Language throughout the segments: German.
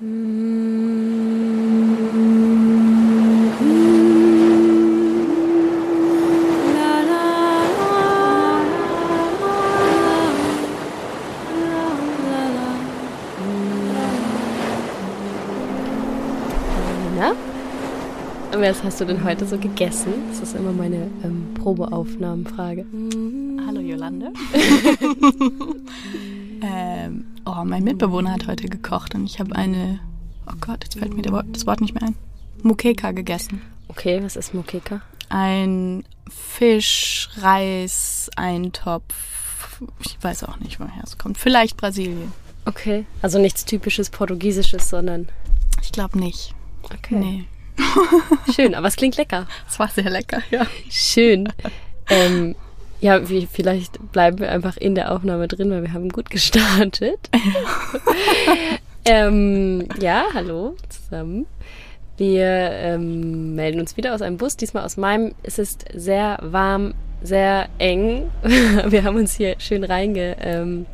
Na? Was hast du denn heute so gegessen? Das ist immer meine ähm, Probeaufnahmenfrage. Hallo Jolande. ähm, oh, mein Mitbewohner hat heute gekocht und ich habe eine, oh Gott, jetzt fällt mir das Wort nicht mehr ein, Mukeka gegessen. Okay, was ist Mokeka? Ein Fisch, Reis, Eintopf. Ich weiß auch nicht, woher es kommt. Vielleicht Brasilien. Okay, also nichts typisches Portugiesisches, sondern Ich glaube nicht. okay. Nee. Schön, aber es klingt lecker. Es war sehr lecker, ja. Schön. Ähm, ja, wie, vielleicht bleiben wir einfach in der Aufnahme drin, weil wir haben gut gestartet. ähm, ja, hallo zusammen. Wir ähm, melden uns wieder aus einem Bus, diesmal aus meinem. Es ist sehr warm, sehr eng. wir haben uns hier schön reinge ähm.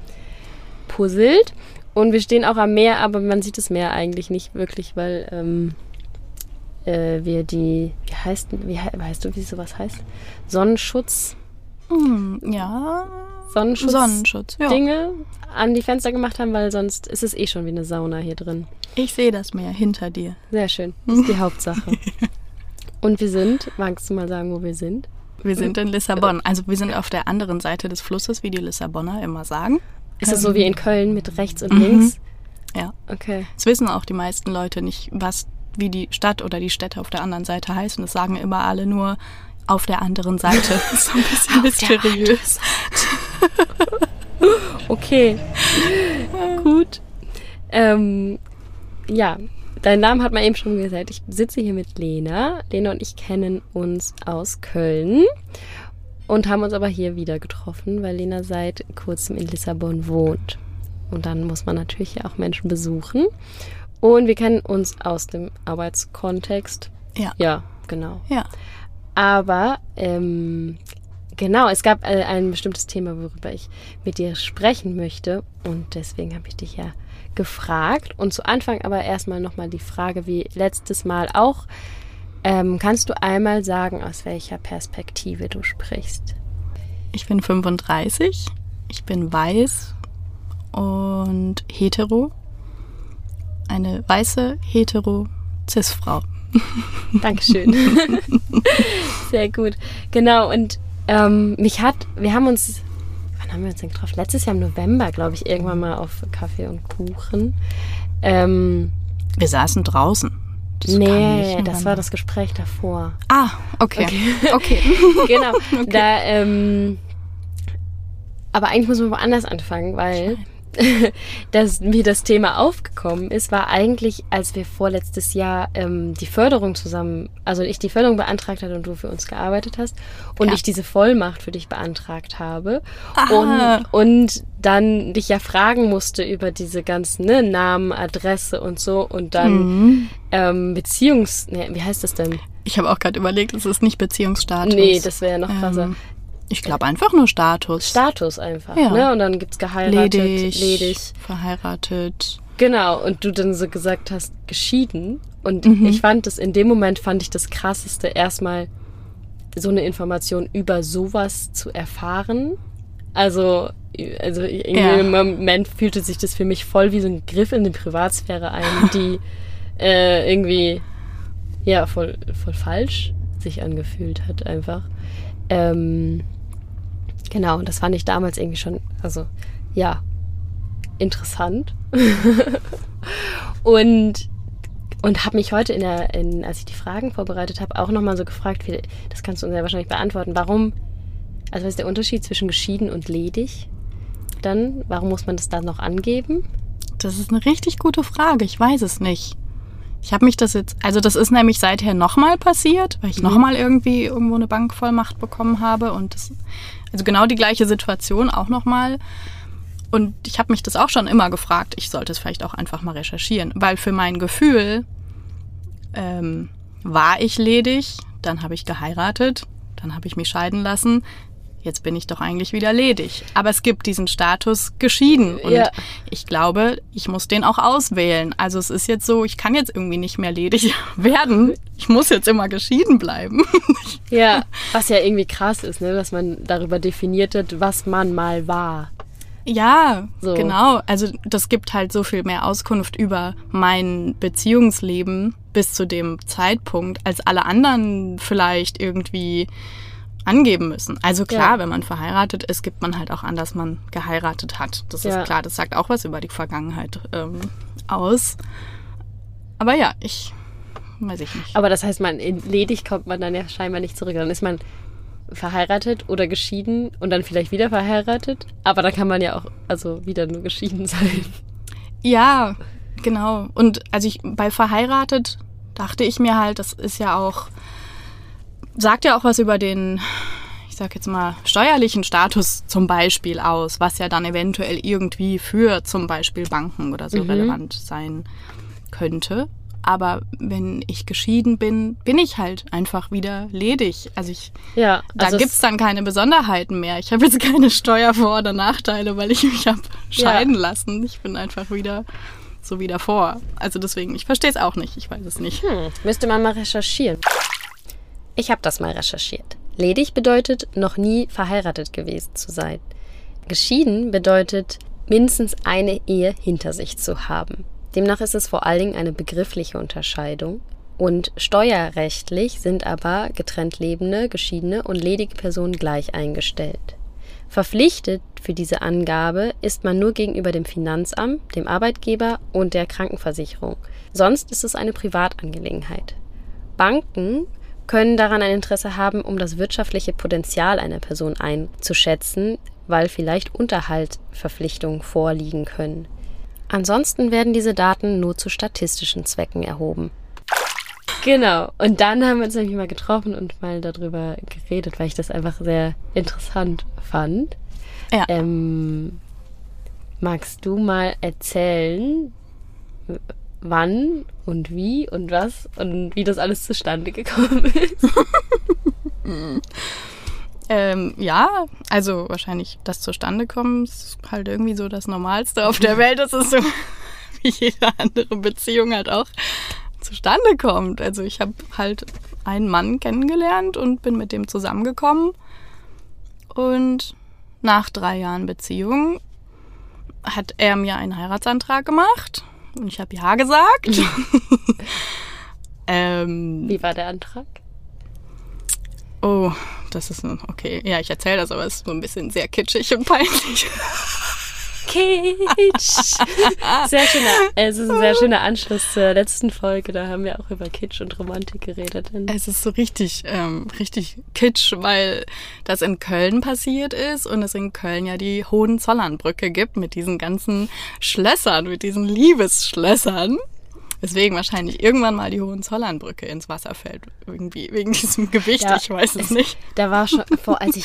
Und wir stehen auch am Meer, aber man sieht das Meer eigentlich nicht wirklich, weil ähm, äh, wir die, wie heißt, wie, weißt du, wie sowas heißt? Sonnenschutz, ja. Sonnenschutz, Sonnenschutz. Ja. Dinge an die Fenster gemacht haben, weil sonst ist es eh schon wie eine Sauna hier drin. Ich sehe das Meer hinter dir. Sehr schön, das ist die Hauptsache. Und wir sind, magst du mal sagen, wo wir sind? Wir sind in Lissabon. Also wir sind auf der anderen Seite des Flusses, wie die Lissabonner immer sagen. Ist es so wie in Köln mit rechts und Mhm. links? Ja. Okay. Es wissen auch die meisten Leute nicht, was, wie die Stadt oder die Städte auf der anderen Seite heißen. Das sagen immer alle nur auf der anderen Seite. So ein bisschen mysteriös. Okay. Gut. Ähm, ja, deinen Namen hat man eben schon gesagt. Ich sitze hier mit Lena. Lena und ich kennen uns aus Köln und haben uns aber hier wieder getroffen, weil Lena seit kurzem in Lissabon wohnt. Und dann muss man natürlich ja auch Menschen besuchen. Und wir kennen uns aus dem Arbeitskontext. Ja. Ja, genau. Ja. Aber ähm, genau, es gab äh, ein bestimmtes Thema, worüber ich mit dir sprechen möchte. Und deswegen habe ich dich ja gefragt. Und zu Anfang aber erstmal nochmal die Frage, wie letztes Mal auch. Ähm, kannst du einmal sagen, aus welcher Perspektive du sprichst? Ich bin 35. Ich bin weiß und hetero. Eine weiße, hetero Cis-Frau. Dankeschön. Sehr gut. Genau, und ähm, mich hat, wir haben uns, wann haben wir uns denn getroffen? Letztes Jahr im November, glaube ich, irgendwann mal auf Kaffee und Kuchen. Ähm, Wir saßen draußen. Das nee, das war das Gespräch davor. Ah, okay. Okay. genau. Da, ähm, aber eigentlich muss man woanders anfangen, weil dass mir das Thema aufgekommen ist, war eigentlich, als wir vorletztes Jahr ähm, die Förderung zusammen, also ich die Förderung beantragt hatte und du für uns gearbeitet hast und Ja. ich diese Vollmacht für dich beantragt habe und, und dann dich ja fragen musste über diese ganzen ne, Namen, Adresse und so und dann Mhm. ähm, Beziehungs... Ne, wie heißt das denn? Ich habe auch gerade überlegt, es ist nicht Beziehungsstatus. Nee, das wäre ja noch krasser. Ähm, ich glaube einfach nur Status. Status einfach. Ja. Ne? Und dann gibt's geheiratet, ledig, ledig. verheiratet. Genau. Und du dann so gesagt hast, geschieden. Und Mhm. ich fand das, in dem Moment fand ich das krasseste, erstmal so eine Information über sowas zu erfahren. Also, also in Ja. dem Moment fühlte sich das für mich voll wie so ein Griff in die Privatsphäre ein, die äh, irgendwie ja voll, voll falsch sich angefühlt hat einfach. Ähm, genau, und das fand ich damals irgendwie schon, also ja, interessant. und und habe mich heute in der, in, als ich die Fragen vorbereitet habe, auch nochmal so gefragt, wie, das kannst du uns ja wahrscheinlich beantworten, warum, also was ist der Unterschied zwischen geschieden und ledig? Dann, warum muss man das dann noch angeben? Das ist eine richtig gute Frage. Ich weiß es nicht. Ich habe mich das jetzt, also das ist nämlich seither nochmal passiert, weil ich Mhm. nochmal irgendwie irgendwo eine Bankvollmacht bekommen habe und das, also genau die gleiche Situation auch nochmal. Und ich habe mich das auch schon immer gefragt, ich sollte es vielleicht auch einfach mal recherchieren, weil für mein Gefühl ähm, war ich ledig, dann habe ich geheiratet, dann habe ich mich scheiden lassen. Jetzt bin ich doch eigentlich wieder ledig. Aber es gibt diesen Status geschieden und Ja. ich glaube, ich muss den auch auswählen. Also es ist jetzt so, ich kann jetzt irgendwie nicht mehr ledig werden. Ich muss jetzt immer geschieden bleiben. Ja, was ja irgendwie krass ist, ne? dass man darüber definiert hat, was man mal war. Ja, So. genau. Also das gibt halt so viel mehr Auskunft über mein Beziehungsleben bis zu dem Zeitpunkt, als alle anderen vielleicht irgendwie angeben müssen. Also klar, Ja. wenn man verheiratet ist, gibt man halt auch an, dass man geheiratet hat. Das Ja. ist klar, das sagt auch was über die Vergangenheit ähm, aus. Aber ja, ich weiß ich nicht. Aber das heißt, man in ledig kommt man dann ja scheinbar nicht zurück. Dann ist man verheiratet oder geschieden und dann vielleicht wieder verheiratet. Aber dann kann man ja auch also wieder nur geschieden sein. Ja, genau. Und also ich bei verheiratet dachte ich mir halt, das ist ja auch sagt ja auch was über den ich sag jetzt mal steuerlichen Status zum Beispiel aus, was ja dann eventuell irgendwie für zum Beispiel Banken oder so Mhm. relevant sein könnte. Aber wenn ich geschieden bin, bin ich halt einfach wieder ledig. Also ich, Ja, da also gibt's es- dann keine Besonderheiten mehr. Ich habe jetzt keine Steuervor- oder Nachteile, weil ich mich habe scheiden lassen. Ich bin einfach wieder so wie davor. Also deswegen, ich verstehe es auch nicht. Ich weiß es nicht. Hm, müsste man mal recherchieren. Ich habe das mal recherchiert. Ledig bedeutet, noch nie verheiratet gewesen zu sein. Geschieden bedeutet, mindestens eine Ehe hinter sich zu haben. Demnach ist es vor allen Dingen eine begriffliche Unterscheidung. Und steuerrechtlich sind aber getrennt lebende, geschiedene und ledige Personen gleich eingestellt. Verpflichtet für diese Angabe ist man nur gegenüber dem Finanzamt, dem Arbeitgeber und der Krankenversicherung. Sonst ist es eine Privatangelegenheit. Banken können daran ein Interesse haben, um das wirtschaftliche Potenzial einer Person einzuschätzen, weil vielleicht Unterhaltverpflichtungen vorliegen können. Ansonsten werden diese Daten nur zu statistischen Zwecken erhoben. Genau. Und dann haben wir uns nämlich mal getroffen und mal darüber geredet, weil ich das einfach sehr interessant fand. Ja. Ähm, magst du mal erzählen, wann und wie und was und wie das alles zustande gekommen ist? Ähm, ja, also wahrscheinlich das zustande kommen ist halt irgendwie so das Normalste auf der Welt. Das ist so, wie jede andere Beziehung halt auch zustande kommt. Also ich habe halt einen Mann kennengelernt und bin mit dem zusammengekommen. Und nach drei Jahren Beziehung hat er mir einen Heiratsantrag gemacht und ich habe ja gesagt. ähm, Wie war der Antrag? Oh, das ist ein, okay. Ja, ich erzähle das, aber es ist so ein bisschen sehr kitschig und peinlich. Kitsch. Sehr schöner, es ist ein sehr schöner Anschluss zur letzten Folge. Da haben wir auch über Kitsch und Romantik geredet. Es ist so richtig, ähm, richtig kitsch, weil das in Köln passiert ist und es in Köln ja die Hohenzollernbrücke gibt mit diesen ganzen Schlössern, mit diesen Liebesschlössern. Deswegen wahrscheinlich irgendwann mal die Hohenzollernbrücke ins Wasser fällt. Irgendwie wegen diesem Gewicht, Ja, ich weiß es es- nicht. Da war schon, vor, als ich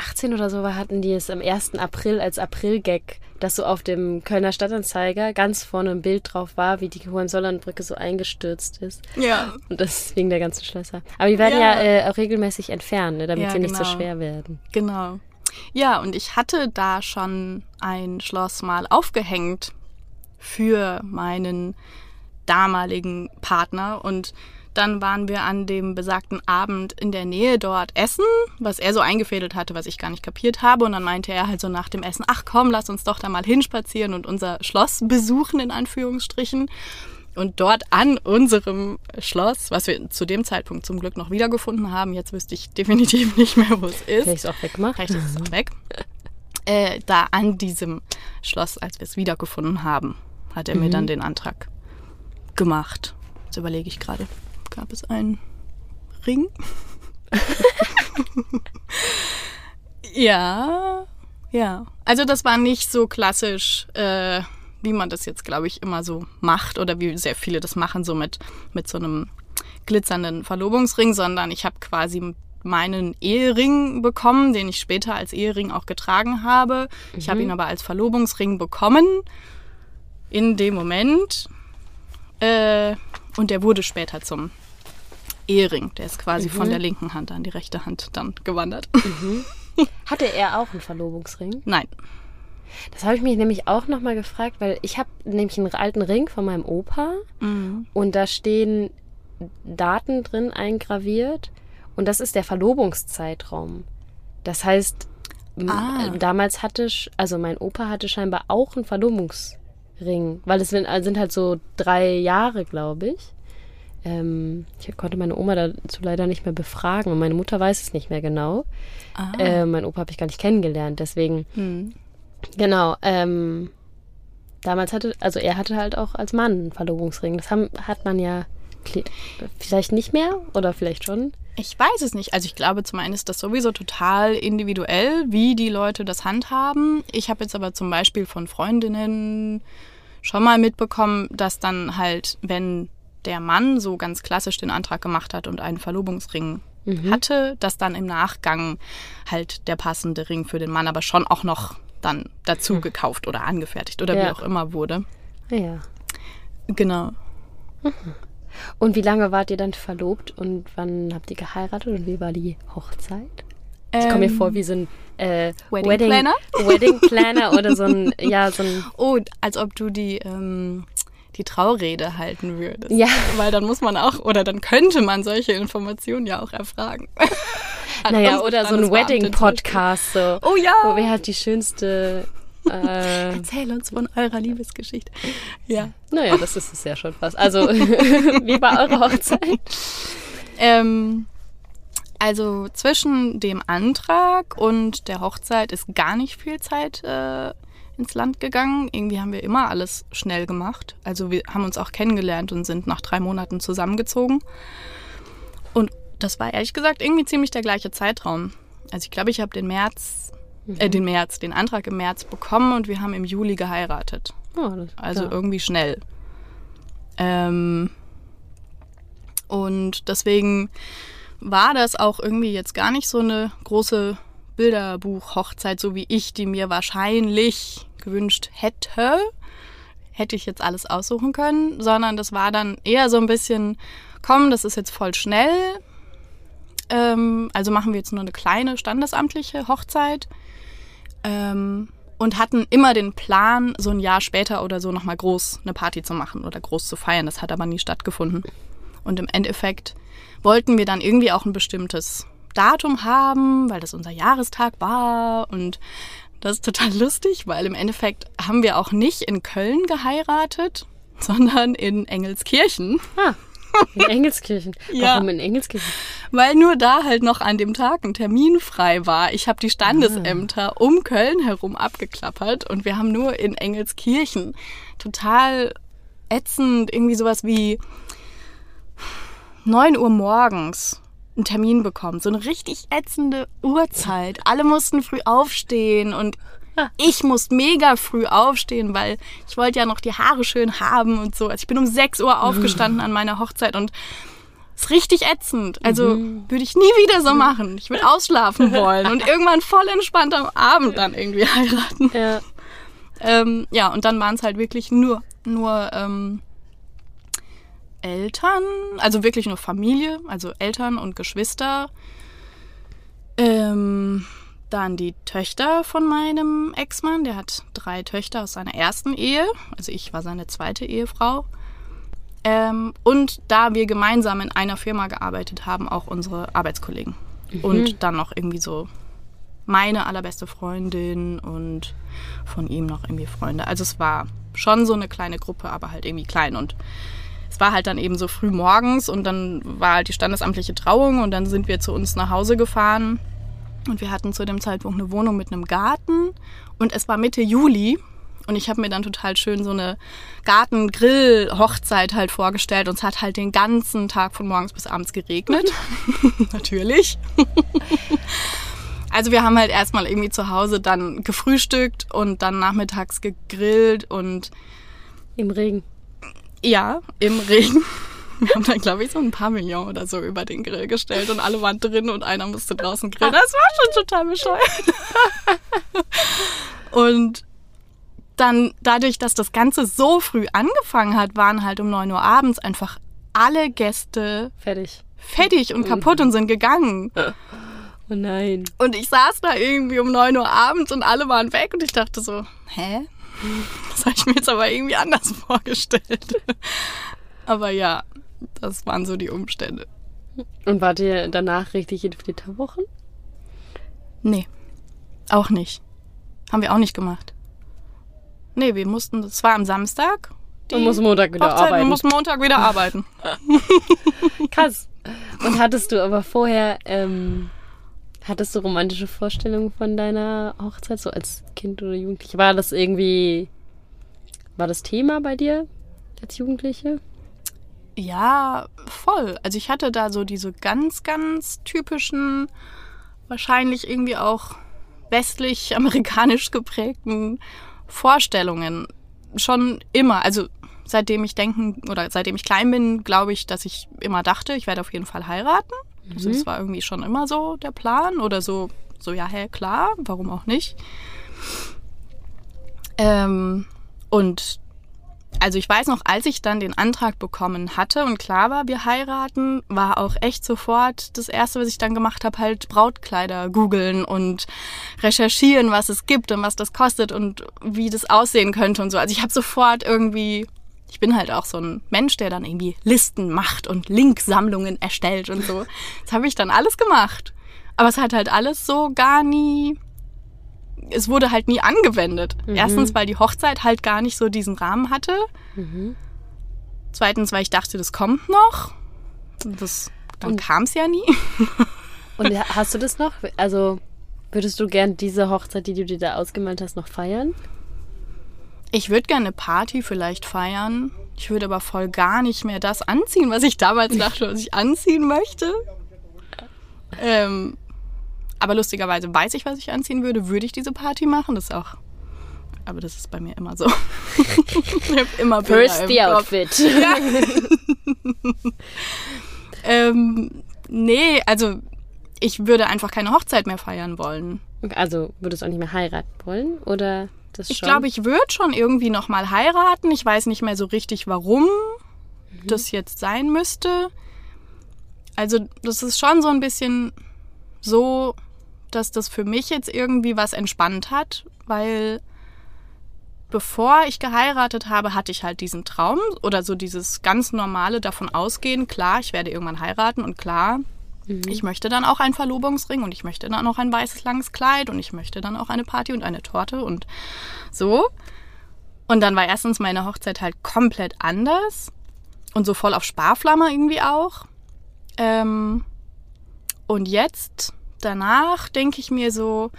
18 oder so war, hatten die es am 1. April als April-Gag, dass so auf dem Kölner Stadtanzeiger ganz vorne ein Bild drauf war, wie die Hohenzollernbrücke so eingestürzt ist. Ja. Und das ist wegen der ganzen Schlösser. Aber die werden Ja. ja, äh, auch regelmäßig entfernt, ne, damit Ja, sie nicht so genau. schwer werden. Genau. Ja, und ich hatte da schon ein Schloss mal aufgehängt für meinen damaligen Partner und dann waren wir an dem besagten Abend in der Nähe dort essen, was er so eingefädelt hatte, was ich gar nicht kapiert habe. Und dann meinte er halt so nach dem Essen, ach komm, lass uns doch da mal hinspazieren und unser Schloss besuchen, in Anführungsstrichen. Und dort an unserem Schloss, was wir zu dem Zeitpunkt zum Glück noch wiedergefunden haben, jetzt wüsste ich definitiv nicht mehr, wo es ist. Vielleicht ist es auch weggemacht. Vielleicht ist es auch weg. Äh, da an diesem Schloss, als wir es wiedergefunden haben, hat er mir dann den Antrag gemacht. Jetzt überlege ich gerade, gab es einen Ring? ja, ja. Also das war nicht so klassisch, äh, wie man das jetzt, glaube ich, immer so macht oder wie sehr viele das machen, so mit, mit so einem glitzernden Verlobungsring, sondern ich habe quasi meinen Ehering bekommen, den ich später als Ehering auch getragen habe. Ich habe ihn aber als Verlobungsring bekommen in dem Moment. Äh, und der wurde später zum Ehering. Der ist quasi von der linken Hand an die rechte Hand dann gewandert. Hatte er auch einen Verlobungsring? Nein. Das habe ich mich nämlich auch nochmal gefragt, weil ich habe nämlich einen alten Ring von meinem Opa und da stehen Daten drin eingraviert und das ist der Verlobungszeitraum. Das heißt, Ah. damals hatte, also mein Opa hatte scheinbar auch einen Verlobungsring, weil es sind, also sind halt so drei Jahre, glaube ich. Ähm, ich konnte meine Oma dazu leider nicht mehr befragen und meine Mutter weiß es nicht mehr genau. Ah. Äh, mein Opa habe ich gar nicht kennengelernt, deswegen Hm. Genau, ähm, damals hatte, also er hatte halt auch als Mann einen Verlobungsring. Das haben, hat man ja vielleicht nicht mehr oder vielleicht schon. Ich weiß es nicht. Also ich glaube, zum einen ist das sowieso total individuell, wie die Leute das handhaben. Ich habe jetzt aber zum Beispiel von Freundinnen schon mal mitbekommen, dass dann halt, wenn der Mann so ganz klassisch den Antrag gemacht hat und einen Verlobungsring hatte, dass dann im Nachgang halt der passende Ring für den Mann aber schon auch noch dann dazu gekauft oder angefertigt oder wie Ja. auch immer wurde. Naja. Genau. Und wie lange wart ihr dann verlobt und wann habt ihr geheiratet und wie war die Hochzeit? Ich komme mir Ähm, vor wie so ein äh, Wedding Planner? Wedding Planner oder so ein, ja, so ein, Oh, als ob du die, ähm, die Traurede halten würdest. Ja. Weil dann muss man auch, oder dann könnte man solche Informationen ja auch erfragen. Naja, oder so ein Wedding-Podcast, so. Oh ja. Wo wir halt die schönste, äh, Erzähl uns von eurer Liebesgeschichte. Ja. naja, das ist es ja schon fast. Also, wie war eure Hochzeit? Ähm, also zwischen dem Antrag und der Hochzeit ist gar nicht viel Zeit äh, ins Land gegangen. Irgendwie haben wir immer alles schnell gemacht. Also wir haben uns auch kennengelernt und sind nach drei Monaten zusammengezogen. Und das war ehrlich gesagt irgendwie ziemlich der gleiche Zeitraum. Also ich glaube, ich habe den März, äh, den März, den Antrag im März bekommen und wir haben im Juli geheiratet. Oh, Also klar. irgendwie schnell. Ähm, und deswegen war das auch irgendwie jetzt gar nicht so eine große Bilderbuch-Hochzeit, so wie ich die mir wahrscheinlich gewünscht hätte. Hätte ich jetzt alles aussuchen können, sondern das war dann eher so ein bisschen, komm, das ist jetzt voll schnell. Ähm, also machen wir jetzt nur eine kleine standesamtliche Hochzeit ähm, und hatten immer den Plan, so ein Jahr später oder so nochmal groß eine Party zu machen oder groß zu feiern. Das hat aber nie stattgefunden. Und im Endeffekt wollten wir dann irgendwie auch ein bestimmtes Datum haben, weil das unser Jahrestag war. Und das ist total lustig, weil im Endeffekt haben wir auch nicht in Köln geheiratet, sondern in Engelskirchen. Ah, in Engelskirchen. Ja. Warum in Engelskirchen? Weil nur da halt noch an dem Tag ein Termin frei war. Ich habe die Standesämter um Köln herum abgeklappert und wir haben nur in Engelskirchen total ätzend irgendwie sowas wie 9 Uhr morgens einen Termin bekommen. So eine richtig ätzende Uhrzeit. Alle mussten früh aufstehen und ich musste mega früh aufstehen, weil ich wollte ja noch die Haare schön haben und so. Also ich bin um 6 Uhr aufgestanden an meiner Hochzeit und ist richtig ätzend. Also würde ich nie wieder so machen. Ich würde ausschlafen wollen und irgendwann voll entspannt am Abend dann irgendwie heiraten. Ja. Ähm, ja, und dann waren es halt wirklich nur, nur ähm, Eltern, also wirklich nur Familie, also Eltern und Geschwister. Ähm, dann die Töchter von meinem Ex-Mann, der hat drei Töchter aus seiner ersten Ehe, also ich war seine zweite Ehefrau. Ähm, und da wir gemeinsam in einer Firma gearbeitet haben, auch unsere Arbeitskollegen. Und dann noch irgendwie so meine allerbeste Freundin und von ihm noch irgendwie Freunde. Also es war schon so eine kleine Gruppe, aber halt irgendwie klein. Und war halt dann eben so früh morgens und dann war halt die standesamtliche Trauung und dann sind wir zu uns nach Hause gefahren. Und wir hatten zu dem Zeitpunkt eine Wohnung mit einem Garten und es war Mitte Juli. Und ich habe mir dann total schön so eine Garten-Grill-Hochzeit halt vorgestellt. Und es hat halt den ganzen Tag von morgens bis abends geregnet. Natürlich. Also wir haben halt erstmal irgendwie zu Hause dann gefrühstückt und dann nachmittags gegrillt und Im Regen. Ja, im Regen. Wir haben dann, glaube ich, so ein Pavillon oder so über den Grill gestellt und alle waren drin und einer musste draußen grillen. Das war schon total bescheuert. Und dann dadurch, dass das Ganze so früh angefangen hat, waren halt um 9 Uhr abends einfach alle Gäste Fertig. fertig und kaputt und sind gegangen. Oh nein. Und ich saß da irgendwie um 9 Uhr abends und alle waren weg und ich dachte so, hä? Das habe ich mir jetzt aber irgendwie anders vorgestellt. Aber ja, das waren so die Umstände. Und wart ihr danach richtig in Flitterwochen? Nee, auch nicht. Haben wir auch nicht gemacht. Nee, wir mussten, das war am Samstag. Man muss Montag wieder Hochzeit, arbeiten. mussten Montag wieder arbeiten. Krass. Und hattest du aber vorher, ähm, hattest du romantische Vorstellungen von deiner Hochzeit, so als Kind oder Jugendliche? War das irgendwie, war das Thema bei dir als Jugendliche? Ja, voll. Also ich hatte da so diese ganz, ganz typischen, wahrscheinlich irgendwie auch westlich-amerikanisch geprägten Vorstellungen. Schon immer. Also seitdem ich denken oder seitdem ich klein bin, glaube ich, dass ich immer dachte, ich werde auf jeden Fall heiraten. Also das war irgendwie schon immer so der Plan oder so, so ja, hä, klar, warum auch nicht. Ähm, und also ich weiß noch, als ich dann den Antrag bekommen hatte und klar war, wir heiraten, war auch echt sofort das Erste, was ich dann gemacht habe, halt Brautkleider googeln und recherchieren, was es gibt und was das kostet und wie das aussehen könnte und so. Also ich habe sofort irgendwie, ich bin halt auch so ein Mensch, der dann irgendwie Listen macht und Linksammlungen erstellt und so. Das habe ich dann alles gemacht. Aber es hat halt alles so gar nie es wurde halt nie angewendet. Erstens, weil die Hochzeit halt gar nicht so diesen Rahmen hatte. Zweitens, weil ich dachte, das kommt noch. Das, dann kam es ja nie. Und hast du das noch? Also würdest du gern diese Hochzeit, die du dir da ausgemalt hast, noch feiern? Ich würde gerne eine Party vielleicht feiern. Ich würde aber voll gar nicht mehr das anziehen, was ich damals dachte, was ich anziehen möchte. Ähm, aber lustigerweise weiß ich, was ich anziehen würde. Würde ich diese Party machen? Das ist auch. Aber das ist bei mir immer so. ich habe immer Bilder First the outfit. Ähm, nee, also ich würde einfach keine Hochzeit mehr feiern wollen. Also würdest du auch nicht mehr heiraten wollen? Oder das? Ich glaube, ich würde schon irgendwie noch mal heiraten. Ich weiß nicht mehr so richtig, warum das jetzt sein müsste. Also das ist schon so ein bisschen so, dass das für mich jetzt irgendwie was entspannt hat, weil bevor ich geheiratet habe, hatte ich halt diesen Traum oder so dieses ganz normale davon ausgehen, klar, ich werde irgendwann heiraten und klar, ich möchte dann auch einen Verlobungsring und ich möchte dann auch ein weißes langes Kleid und ich möchte dann auch eine Party und eine Torte und so. Und dann war erstens meine Hochzeit halt komplett anders und so voll auf Sparflamme irgendwie auch. Ähm, und jetzt, danach, denke ich mir so,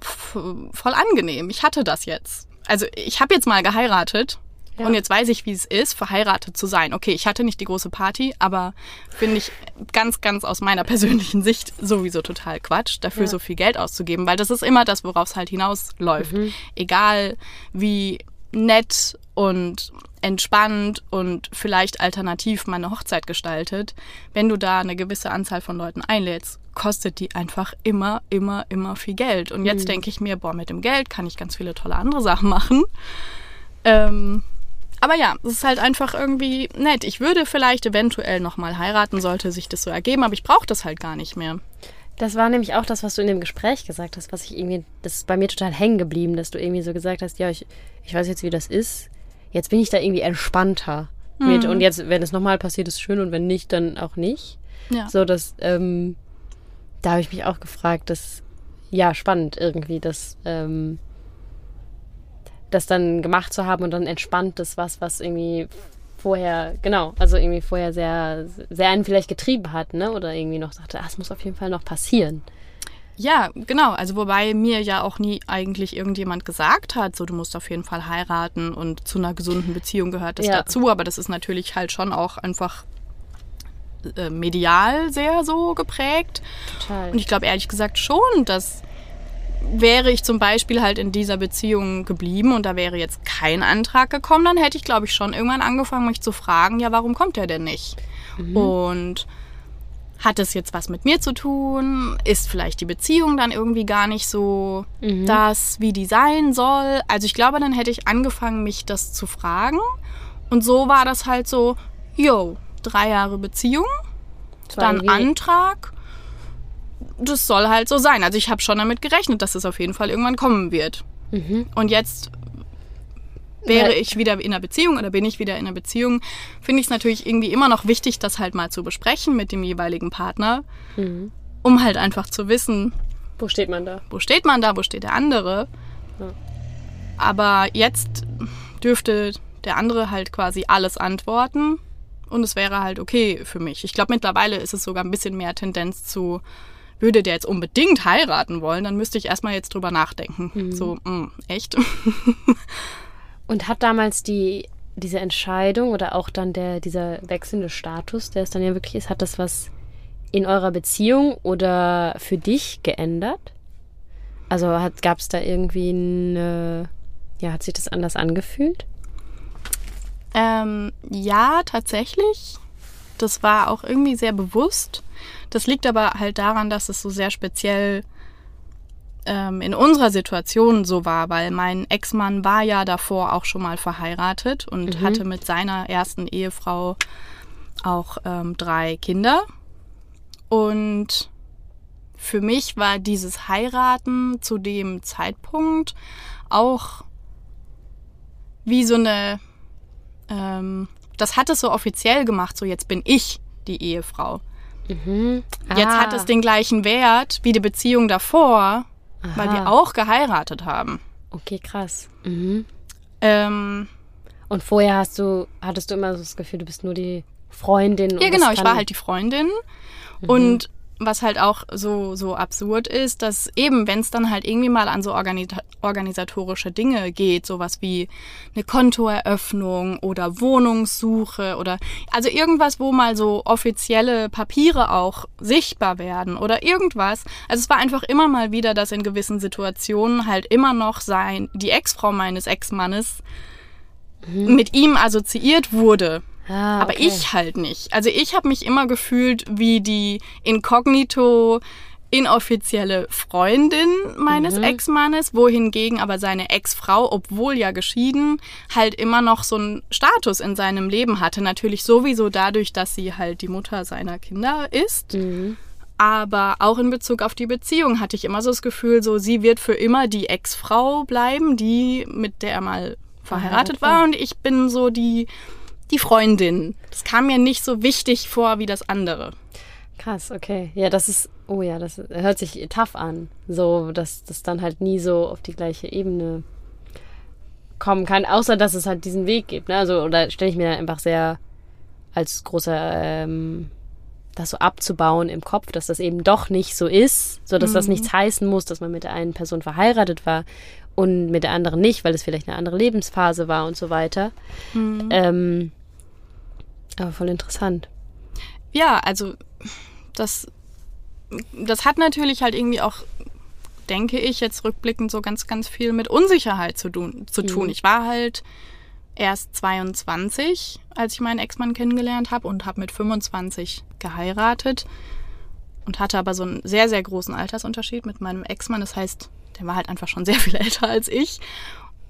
voll angenehm. Ich hatte das jetzt. Also ich habe jetzt mal geheiratet Ja. und jetzt weiß ich, wie es ist, verheiratet zu sein. Okay, ich hatte nicht die große Party, aber finde ich ganz, ganz aus meiner persönlichen Sicht sowieso total Quatsch, dafür Ja. so viel Geld auszugeben, weil das ist immer das, worauf es halt hinausläuft. Egal wie nett und entspannt und vielleicht alternativ meine Hochzeit gestaltet, wenn du da eine gewisse Anzahl von Leuten einlädst, kostet die einfach immer, immer, immer viel Geld. Und jetzt denke ich mir, boah, mit dem Geld kann ich ganz viele tolle andere Sachen machen. Ähm, aber ja, es ist halt einfach irgendwie nett. Ich würde vielleicht eventuell nochmal heiraten, sollte sich das so ergeben, aber ich brauche das halt gar nicht mehr. Das war nämlich auch das, was du in dem Gespräch gesagt hast, was ich irgendwie, das ist bei mir total hängen geblieben, dass du irgendwie so gesagt hast, ja, ich, ich weiß jetzt, wie das ist. Jetzt bin ich da irgendwie entspannter mit. Und jetzt, wenn es nochmal passiert, ist schön und wenn nicht, dann auch nicht. Ja. So, dass, ähm, da habe ich mich auch gefragt, dass, ja, spannend irgendwie, dass, ähm, das dann gemacht zu haben und dann entspannt ist was, was irgendwie vorher, genau, also irgendwie vorher sehr, sehr einen vielleicht getrieben hat, ne? Oder irgendwie noch sagte, ah, es muss auf jeden Fall noch passieren. Ja, genau. Also wobei mir ja auch nie eigentlich irgendjemand gesagt hat, so du musst auf jeden Fall heiraten und zu einer gesunden Beziehung gehört das Ja. dazu. Aber das ist natürlich halt schon auch einfach äh, medial sehr so geprägt. Total. Und ich glaube ehrlich gesagt schon, dass wäre ich zum Beispiel halt in dieser Beziehung geblieben und da wäre jetzt kein Antrag gekommen, dann hätte ich, glaube ich, schon irgendwann angefangen, mich zu fragen, ja, warum kommt der denn nicht? Und hat es jetzt was mit mir zu tun? Ist vielleicht die Beziehung dann irgendwie gar nicht so das, wie die sein soll? Also ich glaube, dann hätte ich angefangen, mich das zu fragen. Und so war das halt so, yo, drei Jahre Beziehung, dann Antrag. Das soll halt so sein. Also ich habe schon damit gerechnet, dass es auf jeden Fall irgendwann kommen wird. Und jetzt wäre ich wieder in einer Beziehung oder bin ich wieder in einer Beziehung, finde ich es natürlich irgendwie immer noch wichtig, das halt mal zu besprechen mit dem jeweiligen Partner, um halt einfach zu wissen, Wo steht man da? wo steht man da, wo steht der andere. Ja. Aber jetzt dürfte der andere halt quasi alles antworten und es wäre halt okay für mich. Ich glaube, mittlerweile ist es sogar ein bisschen mehr Tendenz zu, würde der jetzt unbedingt heiraten wollen, dann müsste ich erstmal jetzt drüber nachdenken. So, mh, echt? Und hat damals die, diese Entscheidung oder auch dann der, dieser wechselnde Status, der es dann ja wirklich ist, hat das was in eurer Beziehung oder für dich geändert? Also gab es da irgendwie eine, ja, hat sich das anders angefühlt? Ähm, ja, tatsächlich. Das war auch irgendwie sehr bewusst. Das liegt aber halt daran, dass es so sehr speziell ähm, in unserer Situation so war, weil mein Ex-Mann war ja davor auch schon mal verheiratet und hatte mit seiner ersten Ehefrau auch ähm, drei Kinder. Und für mich war dieses Heiraten zu dem Zeitpunkt auch wie so eine ähm, das hat es so offiziell gemacht, so jetzt bin ich die Ehefrau. Jetzt Ah. hat es den gleichen Wert wie die Beziehung davor, weil wir Aha. auch geheiratet haben. Okay, krass. Mhm. Ähm, Und vorher hast du, hattest du immer so das Gefühl, du bist nur die Freundin. und ja, genau, ich war halt die Freundin. Und was halt auch so, so absurd ist, dass eben, wenn es dann halt irgendwie mal an so organi organisatorische Dinge geht, sowas wie eine Kontoeröffnung oder Wohnungssuche oder also irgendwas, wo mal so offizielle Papiere auch sichtbar werden oder irgendwas. Also es war einfach immer mal wieder, dass in gewissen Situationen halt immer noch sein, die Ex-Frau meines Ex-Mannes mit ihm assoziiert wurde. Ah, Aber okay. ich halt nicht. Also ich habe mich immer gefühlt wie die inkognito inoffizielle Freundin meines Ex-Mannes, wohingegen aber seine Ex-Frau, obwohl ja geschieden, halt immer noch so einen Status in seinem Leben hatte. Natürlich sowieso dadurch, dass sie halt die Mutter seiner Kinder ist. Aber auch in Bezug auf die Beziehung hatte ich immer so das Gefühl, so sie wird für immer die Ex-Frau bleiben, die mit der er mal verheiratet Verheiratet war. war und ich bin so die die Freundin. Das kam mir nicht so wichtig vor wie das andere. Krass, okay. Ja, das ist, oh ja, das hört sich tough an. So, dass das dann halt nie so auf die gleiche Ebene kommen kann, außer dass es halt diesen Weg gibt. Ne? Also, oder stelle ich mir dann einfach sehr als großer, ähm, das so abzubauen im Kopf, dass das eben doch nicht so ist, so dass das nichts heißen muss, dass man mit der einen Person verheiratet war und mit der anderen nicht, weil es vielleicht eine andere Lebensphase war und so weiter. Ähm, aber voll interessant. Ja, also das, das hat natürlich halt irgendwie auch, denke ich, jetzt rückblickend so ganz, ganz viel mit Unsicherheit zu tun. Zu tun. Ich war halt erst 22, als ich meinen Ex-Mann kennengelernt habe und habe mit 25 geheiratet und hatte aber so einen sehr, sehr großen Altersunterschied mit meinem Ex-Mann. Das heißt, der war halt einfach schon sehr viel älter als ich.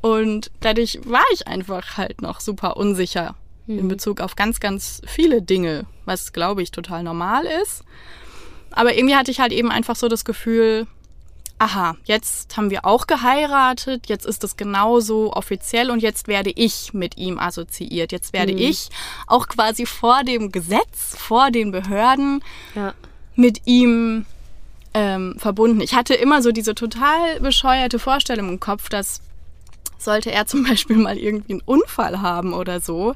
Und dadurch war ich einfach halt noch super unsicher in Bezug auf ganz, ganz viele Dinge, was glaube ich total normal ist. Aber irgendwie hatte ich halt eben einfach so das Gefühl, aha, jetzt haben wir auch geheiratet, jetzt ist es genauso offiziell und jetzt werde ich mit ihm assoziiert. Jetzt werde ich auch quasi vor dem Gesetz, vor den Behörden Ja. mit ihm ähm, verbunden. Ich hatte immer so diese total bescheuerte Vorstellung im Kopf, dass sollte er zum Beispiel mal irgendwie einen Unfall haben oder so,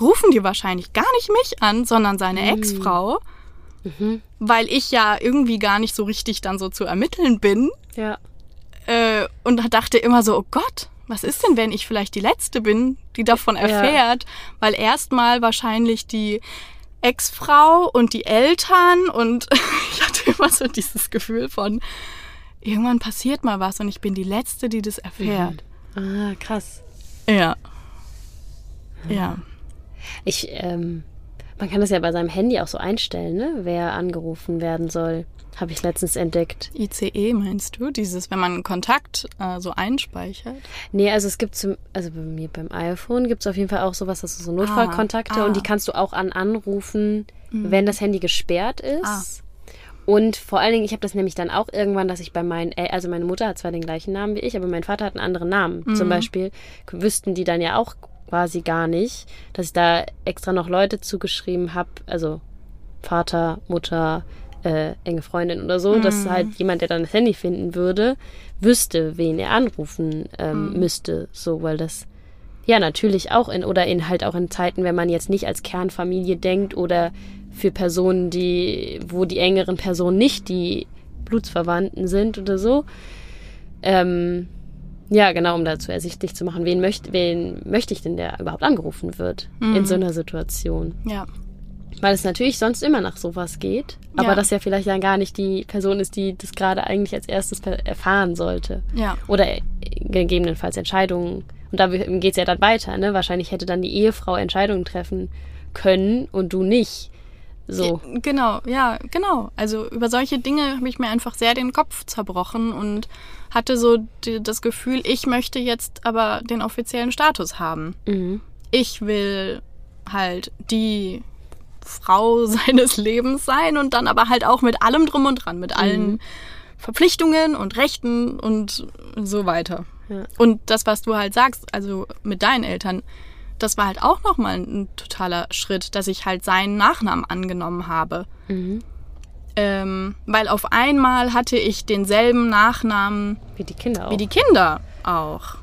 rufen die wahrscheinlich gar nicht mich an, sondern seine Ex-Frau, weil ich ja irgendwie gar nicht so richtig dann so zu ermitteln bin Ja. äh, und dachte immer so, oh Gott, was ist denn, wenn ich vielleicht die Letzte bin, die davon erfährt? Weil erstmal wahrscheinlich die Ex-Frau und die Eltern und ich hatte immer so dieses Gefühl von, irgendwann passiert mal was und ich bin die Letzte, die das erfährt. Ah, krass. Ja. Ja. Ich, ähm, man kann das ja bei seinem Handy auch so einstellen, ne? Wer angerufen werden soll. Habe ich letztens entdeckt. ICE meinst du? Dieses, wenn man einen Kontakt äh, so einspeichert? Nee, also es gibt zum, also bei mir beim iPhone gibt es auf jeden Fall auch sowas, das so Notfallkontakte ah. und die kannst du auch an anrufen, wenn das Handy gesperrt ist. Ah. Und vor allen Dingen, ich habe das nämlich dann auch irgendwann, dass ich bei meinen, El- also meine Mutter hat zwar den gleichen Namen wie ich, aber mein Vater hat einen anderen Namen. Zum Beispiel wüssten die dann ja auch quasi gar nicht, dass ich da extra noch Leute zugeschrieben habe, also Vater, Mutter, äh, enge Freundin oder so, dass halt jemand, der dann das Handy finden würde, wüsste, wen er anrufen ähm, müsste. So, weil das ja natürlich auch in oder in halt auch in Zeiten, wenn man jetzt nicht als Kernfamilie denkt oder für Personen, die, wo die engeren Personen nicht die Blutsverwandten sind oder so. Ähm, ja, genau, um dazu ersichtlich zu machen, wen möchte, wen möchte ich denn, der überhaupt angerufen wird in so einer Situation. Ja. Weil es natürlich sonst immer nach sowas geht, aber Ja. das ja vielleicht dann gar nicht die Person ist, die das gerade eigentlich als erstes erfahren sollte. Ja. Oder äh, gegebenenfalls Entscheidungen. Und da geht es ja dann weiter, ne? Wahrscheinlich hätte dann die Ehefrau Entscheidungen treffen können und du nicht. So. Genau, ja, genau. Also über solche Dinge habe ich mir einfach sehr den Kopf zerbrochen und hatte so die, das Gefühl, ich möchte jetzt aber den offiziellen Status haben. Mhm. Ich will halt die Frau seines Lebens sein und dann aber halt auch mit allem drum und dran, mit allen Verpflichtungen und Rechten und so weiter. Ja. Und das, was du halt sagst, also mit deinen Eltern, das war halt auch nochmal ein totaler Schritt, dass ich halt seinen Nachnamen angenommen habe. Mhm. Ähm, weil auf einmal hatte ich denselben Nachnamen Wie die Kinder auch. wie die Kinder auch.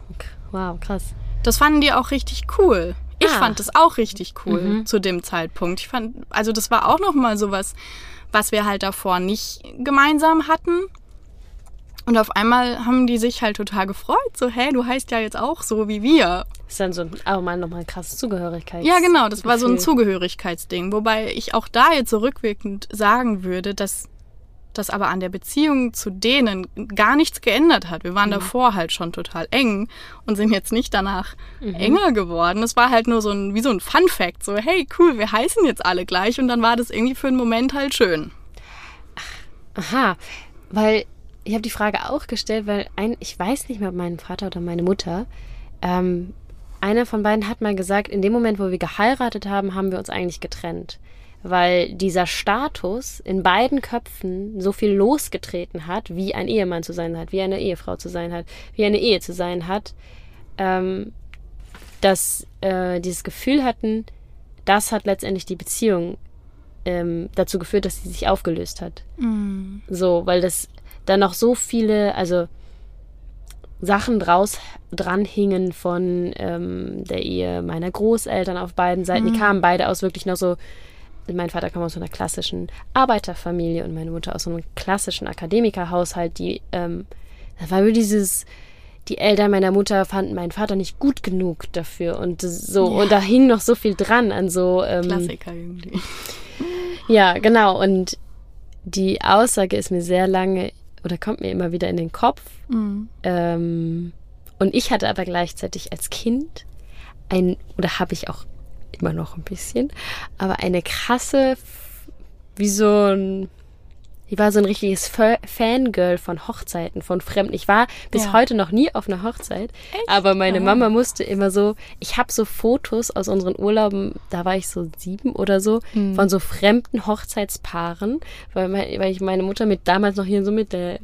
wow, krass. Das fanden die auch richtig cool. Ich Ah. fand das auch richtig cool Mhm. zu dem Zeitpunkt. Ich fand, also das war auch noch mal sowas, was wir halt davor nicht gemeinsam hatten. Und auf einmal haben die sich halt total gefreut. So, hey, du heißt ja jetzt auch so wie wir. Ist dann so ein, aber mal nochmal ein krasses Zugehörigkeits. Ja, genau, das war so ein. Zugehörigkeitsding. Wobei ich auch da jetzt so rückwirkend sagen würde, dass das aber an der Beziehung zu denen gar nichts geändert hat. Wir waren davor halt schon total eng und sind jetzt nicht danach enger geworden. Es war halt nur so ein, wie so ein Fun Fact. So, hey, cool, wir heißen jetzt alle gleich und dann war das irgendwie für einen Moment halt schön. Aha, weil ich habe die Frage auch gestellt, weil ein, ich weiß nicht mehr, ob mein Vater oder meine Mutter, ähm, einer von beiden hat mal gesagt, in dem Moment, wo wir geheiratet haben, haben wir uns eigentlich getrennt. Weil dieser Status in beiden Köpfen so viel losgetreten hat, wie ein Ehemann zu sein hat, wie eine Ehefrau zu sein hat, wie eine Ehe zu sein hat, ähm, dass äh, dieses Gefühl hatten, das hat letztendlich die Beziehung ähm, dazu geführt, dass sie sich aufgelöst hat. So, weil das dann noch so viele, also Sachen draus dran hingen von ähm, der Ehe meiner Großeltern auf beiden Seiten. Die kamen beide aus wirklich noch so. Mein Vater kam aus so einer klassischen Arbeiterfamilie und meine Mutter aus so einem klassischen Akademikerhaushalt, die, ähm, das war nur dieses, die Eltern meiner Mutter fanden meinen Vater nicht gut genug dafür und so, Ja. und da hing noch so viel dran an so, ähm, Klassiker irgendwie. ja, genau. Und die Aussage ist mir sehr lange oder kommt mir immer wieder in den Kopf. Ähm, und ich hatte aber gleichzeitig als Kind ein, oder habe ich auch immer noch ein bisschen, aber eine krasse, wie so ein, ich war so ein richtiges Fa- Fangirl von Hochzeiten, von Fremden. Ich war bis Ja. heute noch nie auf einer Hochzeit, aber meine Aha. Mama musste immer so, ich habe so Fotos aus unseren Urlauben, da war ich so sieben oder so, Hm. von so fremden Hochzeitspaaren, weil, mein, weil ich meine Mutter mit damals noch hier so mit der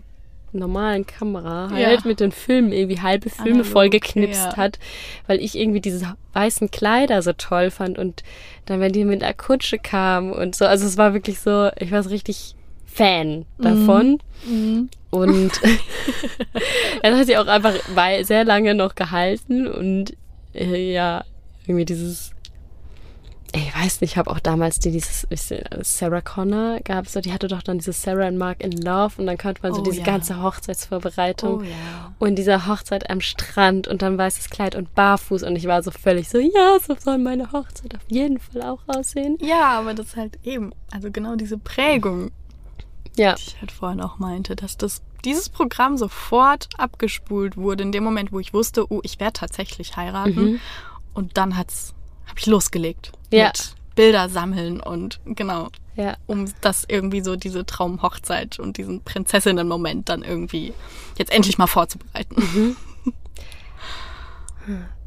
normalen Kamera halt Ja. mit den Filmen irgendwie halbe Filme Analog, vollgeknipst ja. hat, weil ich irgendwie diese weißen Kleider so toll fand und dann, wenn die mit der Kutsche kam und so, also es war wirklich so, ich war so richtig Fan davon und dann hat sie auch einfach sehr lange noch gehalten und äh, ja, irgendwie dieses ich weiß nicht, ich habe auch damals die, dieses äh, Sarah Connor gab es, die hatte doch dann dieses Sarah and Mark in Love und dann konnte man so Oh, diese ja. ganze Hochzeitsvorbereitung Oh ja. und diese Hochzeit am Strand und dann weißes Kleid und barfuß und ich war so völlig so, ja, so soll meine Hochzeit auf jeden Fall auch aussehen. Ja, aber das ist halt eben, also genau diese Prägung, Ja, die ich halt vorhin auch meinte, dass das dieses Programm sofort abgespult wurde in dem Moment, wo ich wusste, oh, ich werde tatsächlich heiraten. Und dann hat's, habe ich losgelegt Ja. mit Bilder sammeln und genau, ja. um das irgendwie so diese Traumhochzeit und diesen Prinzessinnen-Moment dann irgendwie jetzt endlich mal vorzubereiten.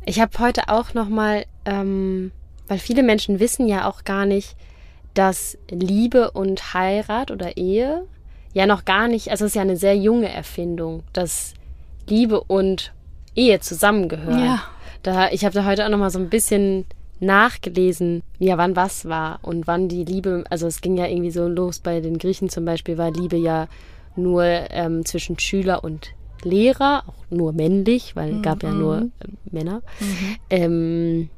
Ich habe heute auch noch mal, ähm, weil viele Menschen wissen ja auch gar nicht, dass Liebe und Heirat oder Ehe ja noch gar nicht, also es ist ja eine sehr junge Erfindung, dass Liebe und Ehe zusammengehören. Ja. Da, ich habe da heute auch noch mal so ein bisschen nachgelesen, ja, wann was war und wann die Liebe, also es ging ja irgendwie so los bei den Griechen zum Beispiel, war Liebe ja nur ähm, zwischen Schüler und Lehrer, auch nur männlich, weil es gab ja nur äh, Männer. Ähm,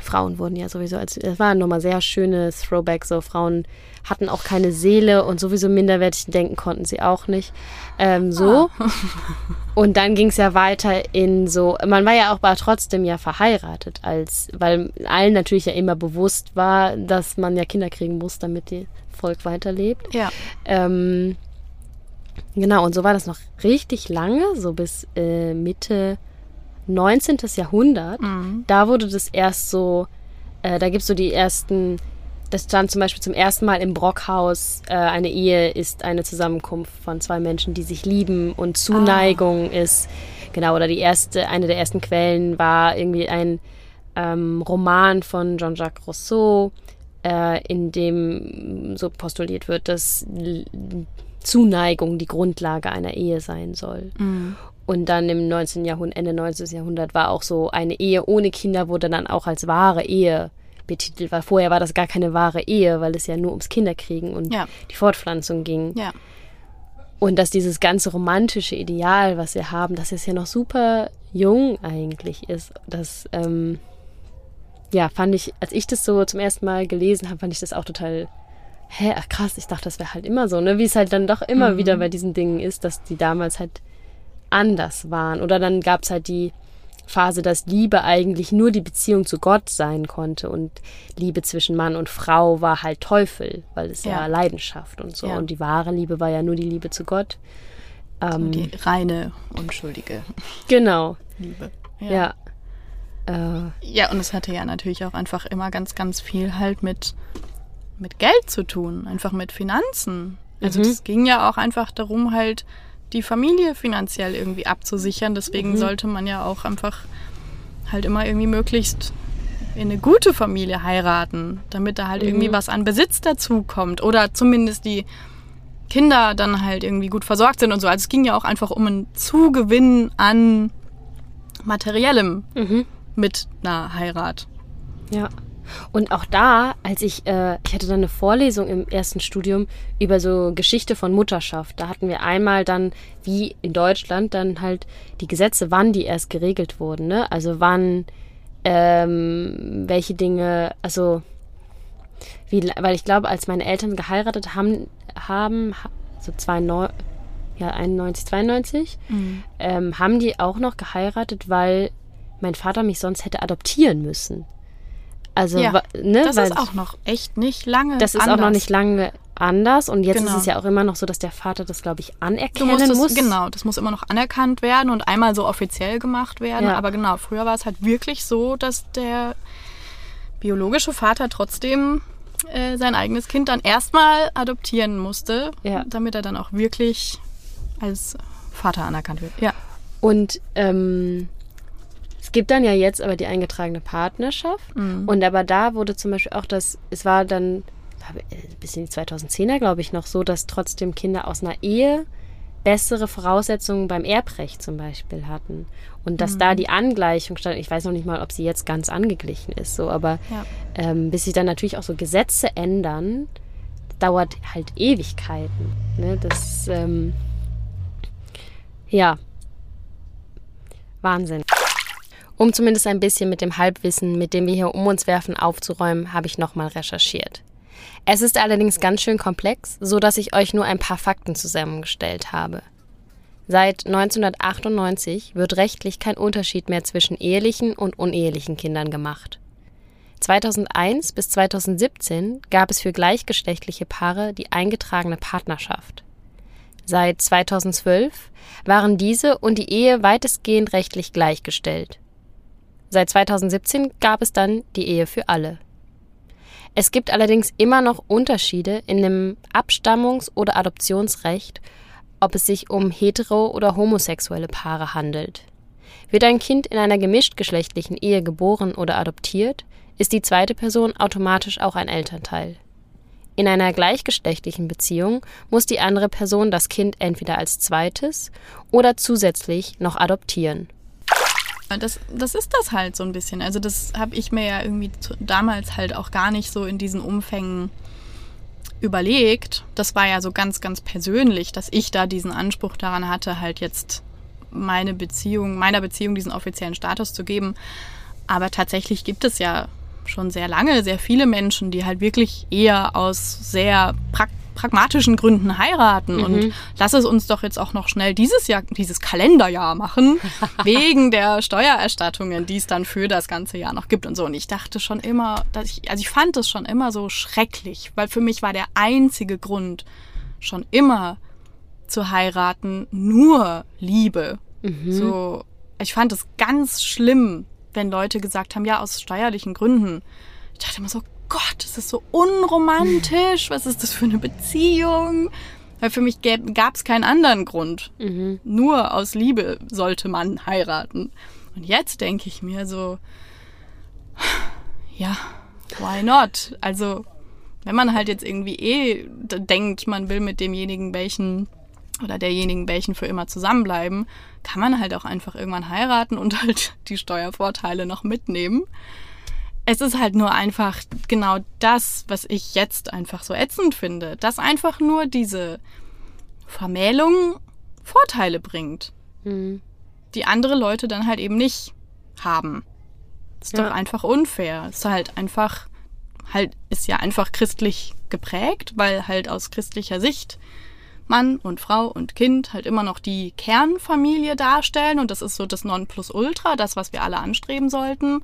Frauen wurden ja sowieso, als das war nochmal sehr schönes Throwback, so Frauen hatten auch keine Seele und sowieso minderwertig denken konnten sie auch nicht. Ähm, so. Und dann ging es ja weiter in so, man war ja auch aber trotzdem ja verheiratet, als, weil allen natürlich ja immer bewusst war, dass man ja Kinder kriegen muss, damit das Volk weiterlebt. Ja. Ähm, genau, und so war das noch richtig lange, so bis äh, Mitte 19. Jahrhundert. Da wurde das erst so, äh, da gibt es so die ersten, das stand zum Beispiel zum ersten Mal im Brockhaus, äh, eine Ehe ist eine Zusammenkunft von zwei Menschen, die sich lieben und Zuneigung ist, genau, oder die erste, eine der ersten Quellen war irgendwie ein ähm, Roman von Jean-Jacques Rousseau, äh, in dem so postuliert wird, dass Zuneigung die Grundlage einer Ehe sein soll. Und dann im 19. Jahrhundert, Ende 19. Jahrhundert war auch so eine Ehe ohne Kinder wurde dann auch als wahre Ehe betitelt, weil vorher war das gar keine wahre Ehe, weil es ja nur ums Kinderkriegen und Ja. die Fortpflanzung ging. Ja. Und dass dieses ganze romantische Ideal, was wir haben, dass es ja noch super jung eigentlich ist, das, ähm, ja, fand ich, als ich das so zum ersten Mal gelesen habe, fand ich das auch total, hä, ach krass, ich dachte, das wäre halt immer so, ne, wie es halt dann doch immer wieder bei diesen Dingen ist, dass die damals halt anders waren. Oder dann gab es halt die Phase, dass Liebe eigentlich nur die Beziehung zu Gott sein konnte und Liebe zwischen Mann und Frau war halt Teufel, weil es ja, Ja. Leidenschaft und so. Ja. Und die wahre Liebe war ja nur die Liebe zu Gott. Ähm, Die reine, unschuldige genau, Liebe. ja. Äh, Ja, und es hatte ja natürlich auch einfach immer ganz, ganz viel halt mit, mit Geld zu tun, einfach mit Finanzen. Also Mhm. es ging ja auch einfach darum, halt die Familie finanziell irgendwie abzusichern. Deswegen sollte man ja auch einfach halt immer irgendwie möglichst in eine gute Familie heiraten, damit da halt irgendwie was an Besitz dazukommt oder zumindest die Kinder dann halt irgendwie gut versorgt sind und so. Also es ging ja auch einfach um einen Zugewinn an materiellem mhm. mit einer Heirat. Ja. Und auch da, als ich, äh, ich hatte dann eine Vorlesung im ersten Studium über so Geschichte von Mutterschaft. Da hatten wir einmal dann, wie in Deutschland, dann halt die Gesetze, wann die erst geregelt wurden. Ne? Also wann, ähm, welche Dinge, also wie, weil ich glaube, als meine Eltern geheiratet haben, haben ha- so 92, ja 91, 92, ähm, haben die auch noch geheiratet, weil mein Vater mich sonst hätte adoptieren müssen. Also, Ja, ne, Das weil ist auch noch echt nicht lange. das ist auch noch anders. nicht lange anders und jetzt Genau. ist es ja auch immer noch so, dass der Vater das, glaube ich, anerkennen es, muss. genau, das muss immer noch anerkannt werden und einmal so offiziell gemacht werden. Ja. Aber genau, früher war es halt wirklich so, dass der biologische Vater trotzdem äh, sein eigenes Kind dann erstmal adoptieren musste, Ja. damit er dann auch wirklich als Vater anerkannt wird. Ja. Und ähm, es gibt dann ja jetzt aber die eingetragene Partnerschaft. Mhm. Und aber da wurde zum Beispiel auch das, es war dann äh, bis in die 2010er, glaube ich, noch so, dass trotzdem Kinder aus einer Ehe bessere Voraussetzungen beim Erbrecht zum Beispiel hatten. Und dass Mhm. da die Angleichung stand, ich weiß noch nicht mal, ob sie jetzt ganz angeglichen ist, so, aber Ja. ähm, bis sich dann natürlich auch so Gesetze ändern, dauert halt Ewigkeiten. Ne? Das, ähm, ja, Wahnsinn. Um zumindest ein bisschen mit dem Halbwissen, mit dem wir hier um uns werfen, aufzuräumen, habe ich nochmal recherchiert. Es ist allerdings ganz schön komplex, so dass ich euch nur ein paar Fakten zusammengestellt habe. Seit 1998 wird rechtlich kein Unterschied mehr zwischen ehelichen und unehelichen Kindern gemacht. 2001 bis 2017 gab es für gleichgeschlechtliche Paare die eingetragene Partnerschaft. Seit 2012 waren diese und die Ehe weitestgehend rechtlich gleichgestellt. Seit 2017 gab es dann die Ehe für alle. Es gibt allerdings immer noch Unterschiede in dem Abstammungs- oder Adoptionsrecht, ob es sich um hetero- oder homosexuelle Paare handelt. Wird ein Kind in einer gemischtgeschlechtlichen Ehe geboren oder adoptiert, ist die zweite Person automatisch auch ein Elternteil. In einer gleichgeschlechtlichen Beziehung muss die andere Person das Kind entweder als zweites oder zusätzlich noch adoptieren. Das, das ist das halt so ein bisschen. Also das habe ich mir ja irgendwie damals halt auch gar nicht so in diesen Umfängen überlegt. Das war ja so ganz, ganz persönlich, dass ich da diesen Anspruch daran hatte, halt jetzt meine Beziehung, meiner Beziehung diesen offiziellen Status zu geben. Aber tatsächlich gibt es ja schon sehr lange sehr viele Menschen, die halt wirklich eher aus sehr praktisch pragmatischen Gründen heiraten mhm. und lass es uns doch jetzt auch noch schnell dieses Jahr, dieses Kalenderjahr machen, wegen der Steuererstattungen, die es dann für das ganze Jahr noch gibt und so. Und ich dachte schon immer, dass ich, also ich fand es schon immer so schrecklich, weil für mich war der einzige Grund schon immer zu heiraten nur Liebe. Mhm. So, ich fand es ganz schlimm, wenn Leute gesagt haben, ja, aus steuerlichen Gründen. Ich dachte immer so, Gott, das ist so unromantisch. Was ist das für eine Beziehung? Weil für mich gab es keinen anderen Grund. Mhm. Nur aus Liebe sollte man heiraten. Und jetzt denke ich mir so, ja, why not? Also, wenn man halt jetzt irgendwie eh denkt, man will mit demjenigen welchen oder derjenigen welchen für immer zusammenbleiben, kann man halt auch einfach irgendwann heiraten und halt die Steuervorteile noch mitnehmen es ist halt nur einfach genau das, was ich jetzt einfach so ätzend finde, dass einfach nur diese Vermählung Vorteile bringt, mhm. die andere Leute dann halt eben nicht haben. ist ja. doch einfach unfair. ist halt einfach, halt, ist ja einfach christlich geprägt, weil halt aus christlicher Sicht Mann und Frau und Kind halt immer noch die Kernfamilie darstellen und das ist so das Nonplusultra, das, was wir alle anstreben sollten.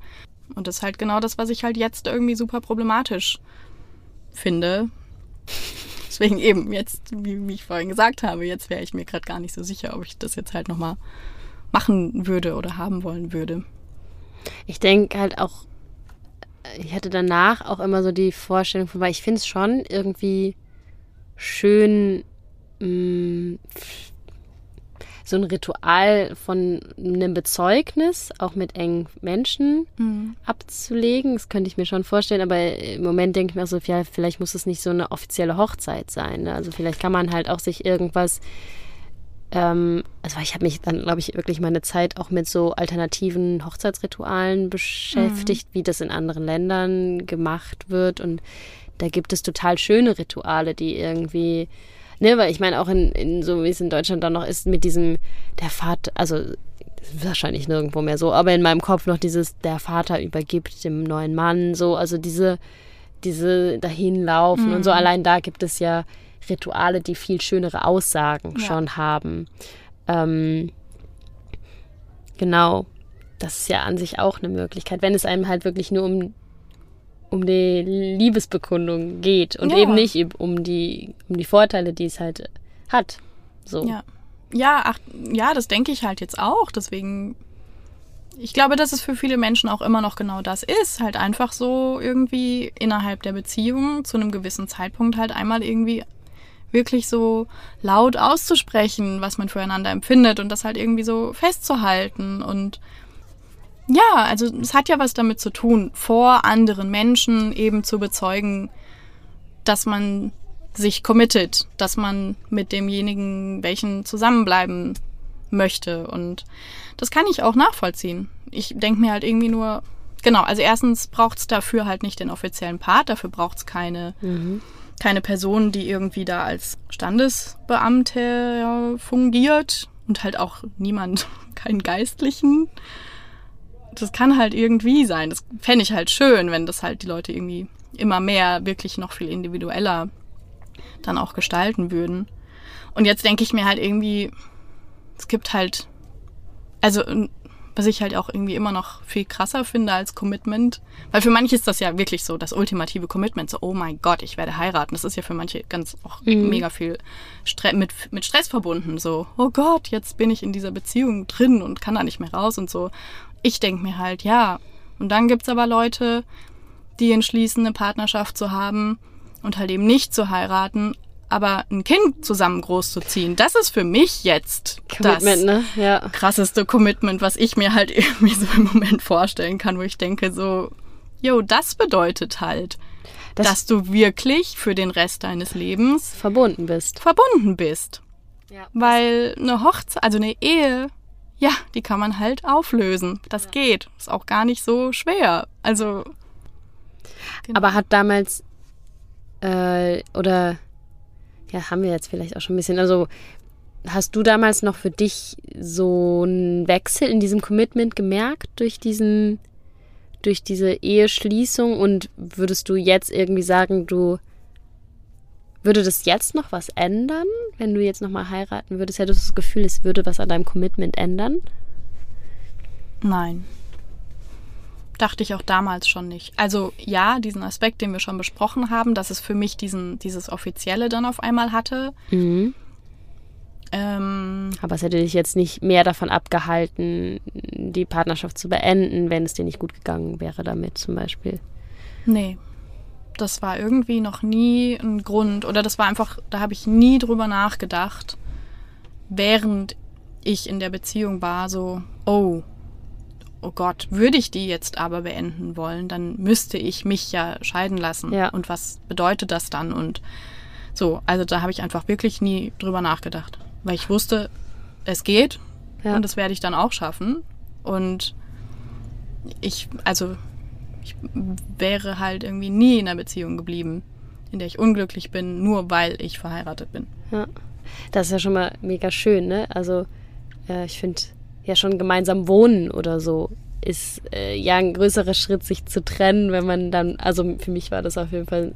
Und das ist halt genau das, was ich halt jetzt irgendwie super problematisch finde. Deswegen eben jetzt, wie, ich vorhin gesagt habe, jetzt wäre ich mir gerade gar nicht so sicher, ob ich das jetzt halt nochmal machen würde oder haben wollen würde. Ich denke halt auch, ich hatte danach auch immer so die Vorstellung von, weil ich finde es schon irgendwie schön, mh, mm, so ein Ritual von einem Bezeugnis, auch mit engen Menschen mhm. abzulegen. Das könnte ich mir schon vorstellen, aber im Moment denke ich mir auch so, ja, vielleicht muss es nicht so eine offizielle Hochzeit sein. Ne? Also vielleicht kann man halt auch sich irgendwas ähm, also ich habe mich dann, glaube ich, wirklich meine Zeit auch mit so alternativen Hochzeitsritualen beschäftigt, mhm. wie das in anderen Ländern gemacht wird. Und da gibt es total schöne Rituale, die irgendwie Ne, weil ich meine, auch in, in so wie es in Deutschland dann noch ist, mit diesem, der Vater, also wahrscheinlich nirgendwo mehr so, aber in meinem Kopf noch dieses, der Vater übergibt dem neuen Mann, so, also diese, diese dahinlaufen mhm. und so, mhm. allein da gibt es ja Rituale, die viel schönere Aussagen ja. schon haben. Ähm, genau, das ist ja an sich auch eine Möglichkeit, wenn es einem halt wirklich nur um um die Liebesbekundung geht und ja. eben nicht um die, um die Vorteile, die es halt hat. So. Ja. Ja, ach, ja, das denke ich halt jetzt auch. Deswegen, ich glaube, dass es für viele Menschen auch immer noch genau das ist. Halt einfach so irgendwie innerhalb der Beziehung zu einem gewissen Zeitpunkt halt einmal irgendwie wirklich so laut auszusprechen, was man füreinander empfindet und das halt irgendwie so festzuhalten und ja, also es hat ja was damit zu tun, vor anderen Menschen eben zu bezeugen, dass man sich committet, dass man mit demjenigen, welchen zusammenbleiben möchte. Und das kann ich auch nachvollziehen. Ich denke mir halt irgendwie nur, genau, also erstens braucht es dafür halt nicht den offiziellen Part, dafür braucht es keine, mhm. keine Person, die irgendwie da als Standesbeamte fungiert und halt auch niemand, keinen Geistlichen das kann halt irgendwie sein. Das fände ich halt schön, wenn das halt die Leute irgendwie immer mehr wirklich noch viel individueller dann auch gestalten würden. Und jetzt denke ich mir halt irgendwie, es gibt halt, also was ich halt auch irgendwie immer noch viel krasser finde als Commitment. Weil für manche ist das ja wirklich so das ultimative Commitment. So, oh mein Gott, ich werde heiraten. Das ist ja für manche ganz auch mhm. mega viel Stre mit, mit Stress verbunden. So, oh Gott, jetzt bin ich in dieser Beziehung drin und kann da nicht mehr raus und so. Ich denke mir halt, ja. Und dann gibt's aber Leute, die entschließen, eine Partnerschaft zu haben und halt eben nicht zu heiraten, aber ein Kind zusammen großzuziehen, das ist für mich jetzt Commitment, das ne? ja. krasseste Commitment, was ich mir halt irgendwie so im Moment vorstellen kann, wo ich denke so, jo, das bedeutet halt das dass du wirklich für den Rest deines Lebens verbunden bist. Verbunden bist. Ja. Weil eine Hochzeit, also eine Ehe, ja, die kann man halt auflösen. Das geht. Ist auch gar nicht so schwer. Also. Genau. Aber hat damals äh, oder ja, haben wir jetzt vielleicht auch schon ein bisschen. Also hast du damals noch für dich so einen Wechsel in diesem Commitment gemerkt durch diesen, durch diese Eheschließung und würdest du jetzt irgendwie sagen, du würde das jetzt noch was ändern, wenn du jetzt noch mal heiraten würdest? Hättest du das Gefühl, es würde was an deinem Commitment ändern? Nein. Dachte ich auch damals schon nicht. Also ja, diesen Aspekt, den wir schon besprochen haben, dass es für mich diesen, dieses Offizielle dann auf einmal hatte. Mhm. Ähm, Aber es hätte dich jetzt nicht mehr davon abgehalten, die Partnerschaft zu beenden, wenn es dir nicht gut gegangen wäre damit zum Beispiel. Nee. Das war irgendwie noch nie ein Grund oder das war einfach, da habe ich nie drüber nachgedacht, während ich in der Beziehung war, so, oh, oh Gott, würde ich die jetzt aber beenden wollen, dann müsste ich mich ja scheiden lassen. Ja. Und was bedeutet das dann? Und so, also da habe ich einfach wirklich nie drüber nachgedacht weil ich wusste, es geht ja. und das werde ich dann auch schaffen. Und ich, also, ich wäre halt irgendwie nie in einer Beziehung geblieben, in der ich unglücklich bin, nur weil ich verheiratet bin. Ja, das ist ja schon mal mega schön, ne? Also, äh, ich finde ja schon gemeinsam wohnen oder so ist äh, ja ein größerer Schritt, sich zu trennen, wenn man dann, also für mich war das auf jeden Fall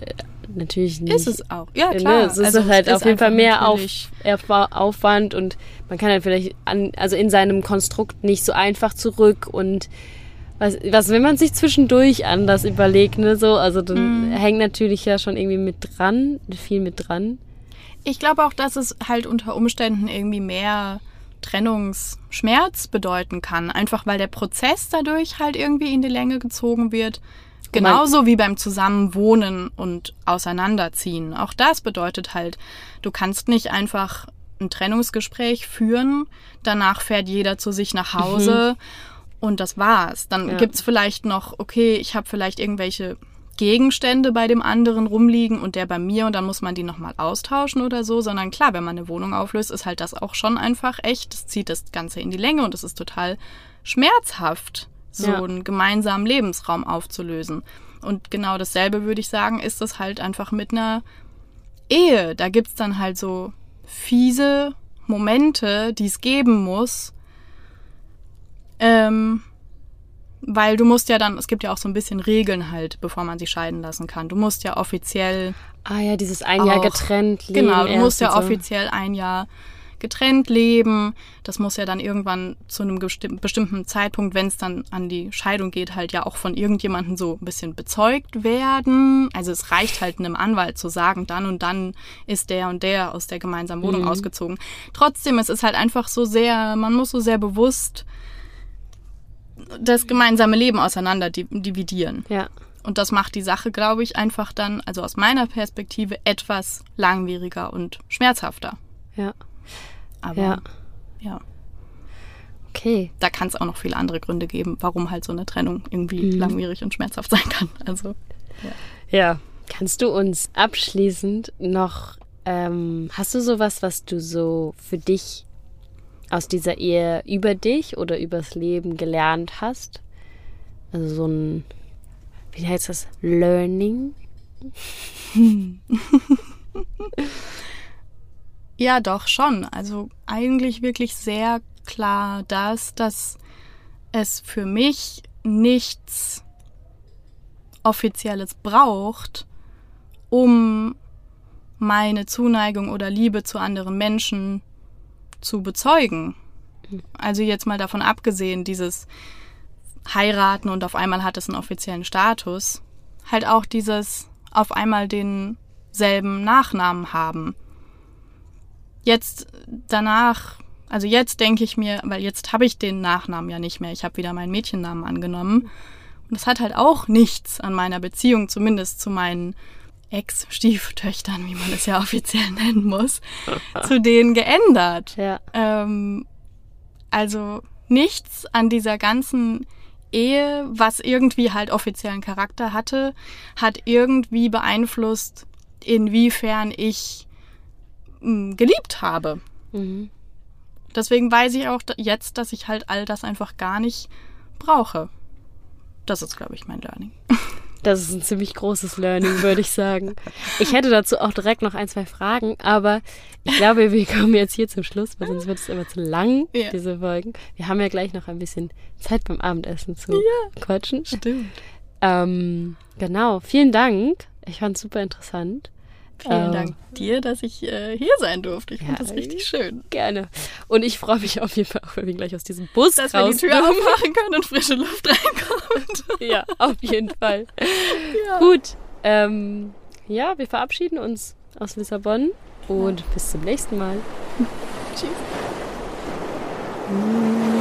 äh, natürlich nicht. Ist es auch, ja ne, klar. Ne? Es ist also halt auf jeden Fall mehr auf, Aufwand und man kann halt vielleicht an, also in seinem Konstrukt nicht so einfach zurück und was, was wenn man sich zwischendurch anders überlegt, ne, so, also dann mm. hängt natürlich ja schon irgendwie mit dran, viel mit dran. Ich glaube auch, dass es halt unter Umständen irgendwie mehr Trennungsschmerz bedeuten kann, einfach weil der Prozess dadurch halt irgendwie in die Länge gezogen wird Genauso wie beim Zusammenwohnen und Auseinanderziehen. Auch das bedeutet halt, du kannst nicht einfach ein Trennungsgespräch führen, danach fährt jeder zu sich nach Hause mhm. Und das war's. Dann ja. gibt's vielleicht noch, okay, ich habe vielleicht irgendwelche Gegenstände bei dem anderen rumliegen und der bei mir und dann muss man die nochmal austauschen oder so, sondern klar, wenn man eine Wohnung auflöst, ist halt das auch schon einfach echt. Das zieht das Ganze in die Länge und es ist total schmerzhaft so ja. einen gemeinsamen Lebensraum aufzulösen. Und genau dasselbe würde ich sagen, ist das halt einfach mit einer Ehe. Da gibt's dann halt so fiese Momente, die es geben muss. Ähm, weil du musst ja dann, es gibt ja auch so ein bisschen Regeln halt, bevor man sich scheiden lassen kann. Du musst ja offiziell. Ah ja, dieses ein Jahr auch, getrennt leben. Genau, du musst ja so. offiziell ein Jahr getrennt leben. Das muss ja dann irgendwann zu einem bestimmten Zeitpunkt, wenn es dann an die Scheidung geht, halt ja auch von irgendjemandem so ein bisschen bezeugt werden. Also es reicht halt einem Anwalt zu sagen, dann und dann ist der und der aus der gemeinsamen Wohnung mhm. ausgezogen. Trotzdem, es ist halt einfach so sehr, man muss so sehr bewusst das gemeinsame Leben auseinander dividieren. Ja. Und das macht die Sache, glaube ich, einfach dann, also aus meiner Perspektive, etwas langwieriger und schmerzhafter. Ja. Aber ja. ja. Okay. Da kann es auch noch viele andere Gründe geben, warum halt so eine Trennung irgendwie mhm. langwierig und schmerzhaft sein kann. Also. Ja. ja. Kannst du uns abschließend noch, ähm, hast du sowas, was du so für dich aus dieser Ehe über dich oder übers Leben gelernt hast? Also so ein, wie heißt das? Learning? Ja, doch, schon. Also eigentlich wirklich sehr klar das, dass es für mich nichts Offizielles braucht, um meine Zuneigung oder Liebe zu anderen Menschen zu bezeugen. Also jetzt mal davon abgesehen, dieses Heiraten und auf einmal hat es einen offiziellen Status, halt auch dieses auf einmal denselben Nachnamen haben jetzt danach, also jetzt denke ich mir, weil jetzt habe ich den Nachnamen ja nicht mehr. Ich habe wieder meinen Mädchennamen angenommen. Und das hat halt auch nichts an meiner Beziehung, zumindest zu meinen Ex-Stieftöchtern, wie man es ja offiziell nennen muss, zu denen geändert. Ja. Ähm, also nichts an dieser ganzen Ehe, was irgendwie halt offiziellen Charakter hatte, hat irgendwie beeinflusst, inwiefern ich mh, geliebt habe. Mhm. Deswegen weiß ich auch jetzt, dass ich halt all das einfach gar nicht brauche. Das ist, glaube ich, mein Learning. Das ist ein ziemlich großes Learning, würde ich sagen. Ich hätte dazu auch direkt noch ein, zwei Fragen, aber ich glaube, wir kommen jetzt hier zum Schluss, weil sonst wird es immer zu lang, Ja. diese Folgen. Wir haben ja gleich noch ein bisschen Zeit beim Abendessen zu Ja. quatschen. Stimmt. Ähm, genau, vielen Dank. Ich fand es super interessant. Vielen Ähm, Dank dir, dass ich äh, hier sein durfte. Ich Ja, fand das richtig schön. Gerne. Und ich freue mich auf jeden Fall auch, wenn wir gleich aus diesem Bus Dass wir die Tür aufmachen können und frische Luft reinkommt. Ja, auf jeden Fall. Gut. Ähm, ja, wir verabschieden uns aus Lissabon und bis zum nächsten Mal. Tschüss. Mm.